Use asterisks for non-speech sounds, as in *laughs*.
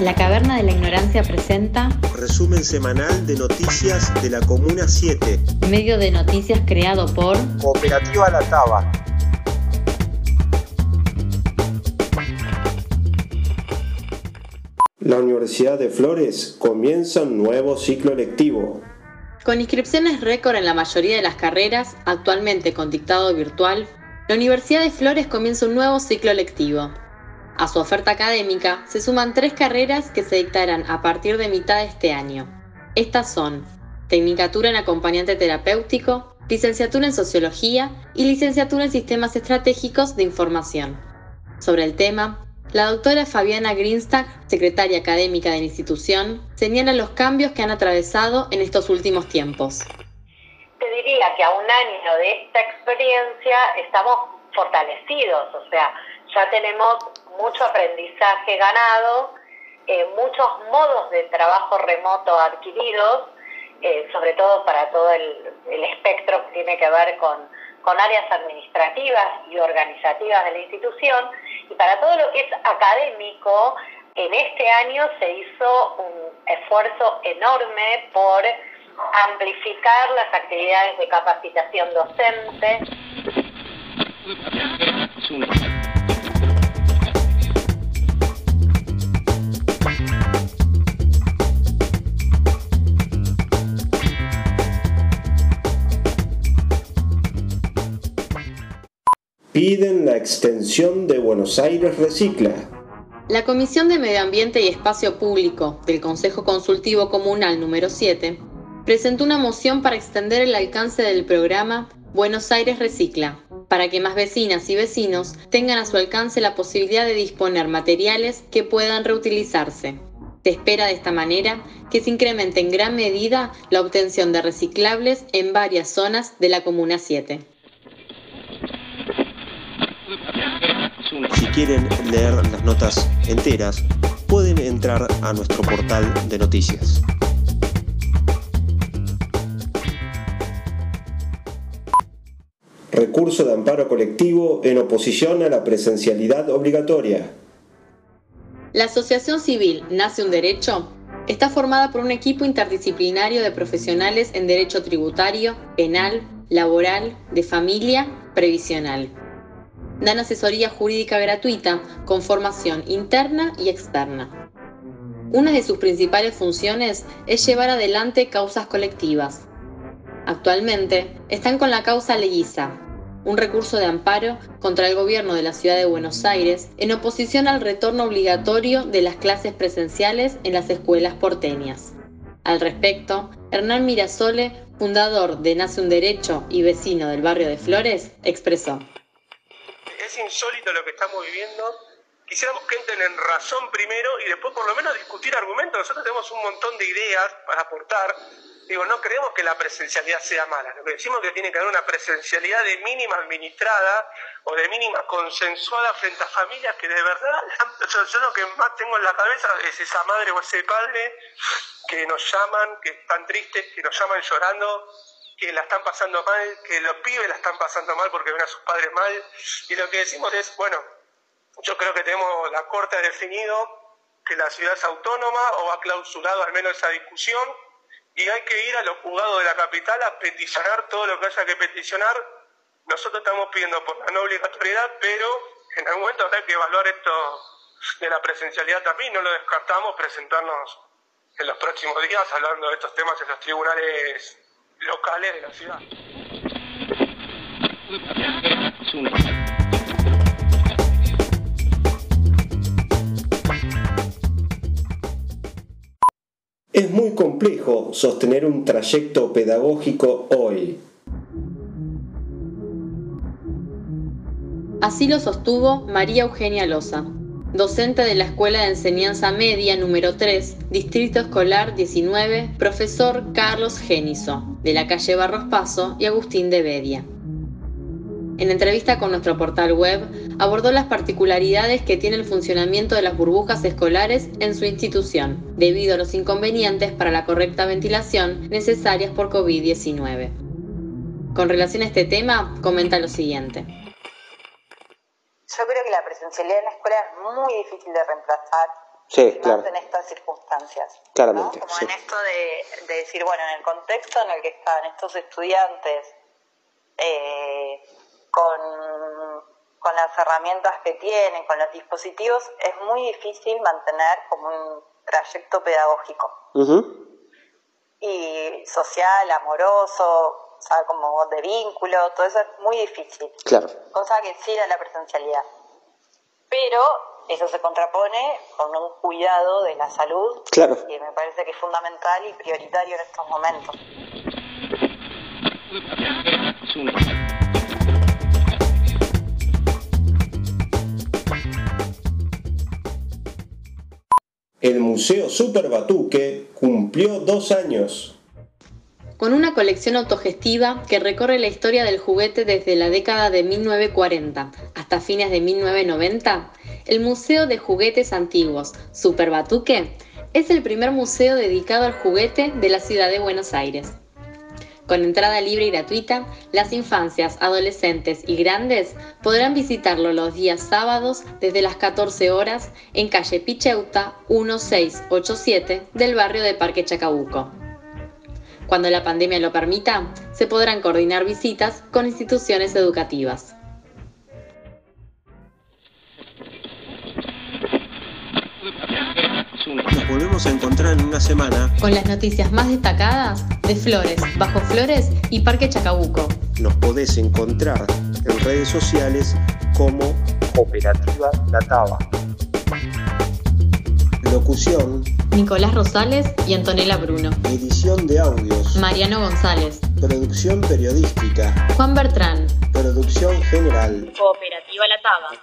La Caverna de la Ignorancia presenta Resumen semanal de noticias de la Comuna 7. Medio de noticias creado por Cooperativa La Taba. La Universidad de Flores comienza un nuevo ciclo lectivo. Con inscripciones récord en la mayoría de las carreras, actualmente con dictado virtual, la Universidad de Flores comienza un nuevo ciclo lectivo. A su oferta académica se suman tres carreras que se dictarán a partir de mitad de este año. Estas son Tecnicatura en Acompañante Terapéutico, Licenciatura en Sociología y Licenciatura en Sistemas Estratégicos de Información. Sobre el tema, la doctora Fabiana Greenstag, secretaria académica de la institución, señala los cambios que han atravesado en estos últimos tiempos. Te diría que a un año de esta experiencia estamos fortalecidos, o sea, ya tenemos mucho aprendizaje ganado, eh, muchos modos de trabajo remoto adquiridos, eh, sobre todo para todo el, espectro que tiene que ver con, con áreas administrativas y organizativas de la institución, y para todo lo que es académico, en este año se hizo un esfuerzo enorme por amplificar las actividades de capacitación docente. *laughs* Piden la extensión de Buenos Aires Recicla. La Comisión de Medio Ambiente y Espacio Público del Consejo Consultivo Comunal número 7 presentó una moción para extender el alcance del programa Buenos Aires Recicla, para que más vecinas y vecinos tengan a su alcance la posibilidad de disponer materiales que puedan reutilizarse. Se espera de esta manera que se incremente en gran medida la obtención de reciclables en varias zonas de la Comuna 7. Si quieren leer las notas enteras, pueden entrar a nuestro portal de noticias. Recurso de amparo colectivo en oposición a la presencialidad obligatoria. La Asociación Civil Nace un Derecho está formada por un equipo interdisciplinario de profesionales en derecho tributario, penal, laboral, de familia, previsional dan asesoría jurídica gratuita con formación interna y externa. Una de sus principales funciones es llevar adelante causas colectivas. Actualmente están con la causa Leguiza, un recurso de amparo contra el gobierno de la ciudad de Buenos Aires en oposición al retorno obligatorio de las clases presenciales en las escuelas porteñas. Al respecto, Hernán Mirasole, fundador de Nace un Derecho y vecino del barrio de Flores, expresó es insólito lo que estamos viviendo. Quisiéramos que entren en razón primero y después por lo menos discutir argumentos. Nosotros tenemos un montón de ideas para aportar. Digo, no creemos que la presencialidad sea mala. Lo que decimos es que tiene que haber una presencialidad de mínima administrada o de mínima consensuada frente a familias que de verdad, yo lo que más tengo en la cabeza es esa madre o ese padre que nos llaman, que están tristes, que nos llaman llorando que la están pasando mal, que los pibes la están pasando mal porque ven a sus padres mal. Y lo que decimos es, bueno, yo creo que tenemos la Corte definido que la ciudad es autónoma o ha clausurado al menos esa discusión y hay que ir a los juzgados de la capital a peticionar todo lo que haya que peticionar. Nosotros estamos pidiendo por la no obligatoriedad, pero en algún momento habrá que evaluar esto de la presencialidad también, no lo descartamos presentarnos en los próximos días hablando de estos temas en los tribunales locales de la ciudad. Es muy complejo sostener un trayecto pedagógico hoy. Así lo sostuvo María Eugenia Loza, docente de la Escuela de Enseñanza Media número 3, Distrito Escolar 19, profesor Carlos Geniso, de la calle Barros Paso y Agustín de Bedia. En entrevista con nuestro portal web, abordó las particularidades que tiene el funcionamiento de las burbujas escolares en su institución, debido a los inconvenientes para la correcta ventilación necesarias por COVID-19. Con relación a este tema, comenta lo siguiente. Yo creo que la presencialidad en la escuela es muy difícil de reemplazar Sí, claro. En estas circunstancias. Claramente, Como sí. en esto de, de decir, bueno, en el contexto en el que están estos estudiantes eh, con, con las herramientas que tienen, con los dispositivos, es muy difícil mantener como un trayecto pedagógico y social, amoroso, o sea, como de vínculo, todo eso es muy difícil, Claro. cosa que sí da la presencialidad. Pero eso se contrapone con un cuidado de la salud Claro. que me parece que es fundamental y prioritario en estos momentos. El Museo Super Batuque cumplió dos años. Con una colección autogestiva que recorre la historia del juguete desde la década de 1940 hasta fines de 1990, el Museo de Juguetes Antiguos Super Batuque es el primer museo dedicado al juguete de la ciudad de Buenos Aires. Con entrada libre y gratuita, las infancias, adolescentes y grandes podrán visitarlo los días sábados desde las 14 horas en calle Picheuta 1687 del barrio de Parque Chacabuco. Cuando la pandemia lo permita, se podrán coordinar visitas con instituciones educativas. Nos volvemos a encontrar en una semana. Con las noticias más destacadas de Flores, Bajo Flores y Parque Chacabuco. Nos podés encontrar en redes sociales como Cooperativa La Taba. Locución, Nicolás Rosales y Antonella Bruno. edición de audios, Mariano González. producción periodística, Juan Bertrán. producción general. Cooperativa La Taba.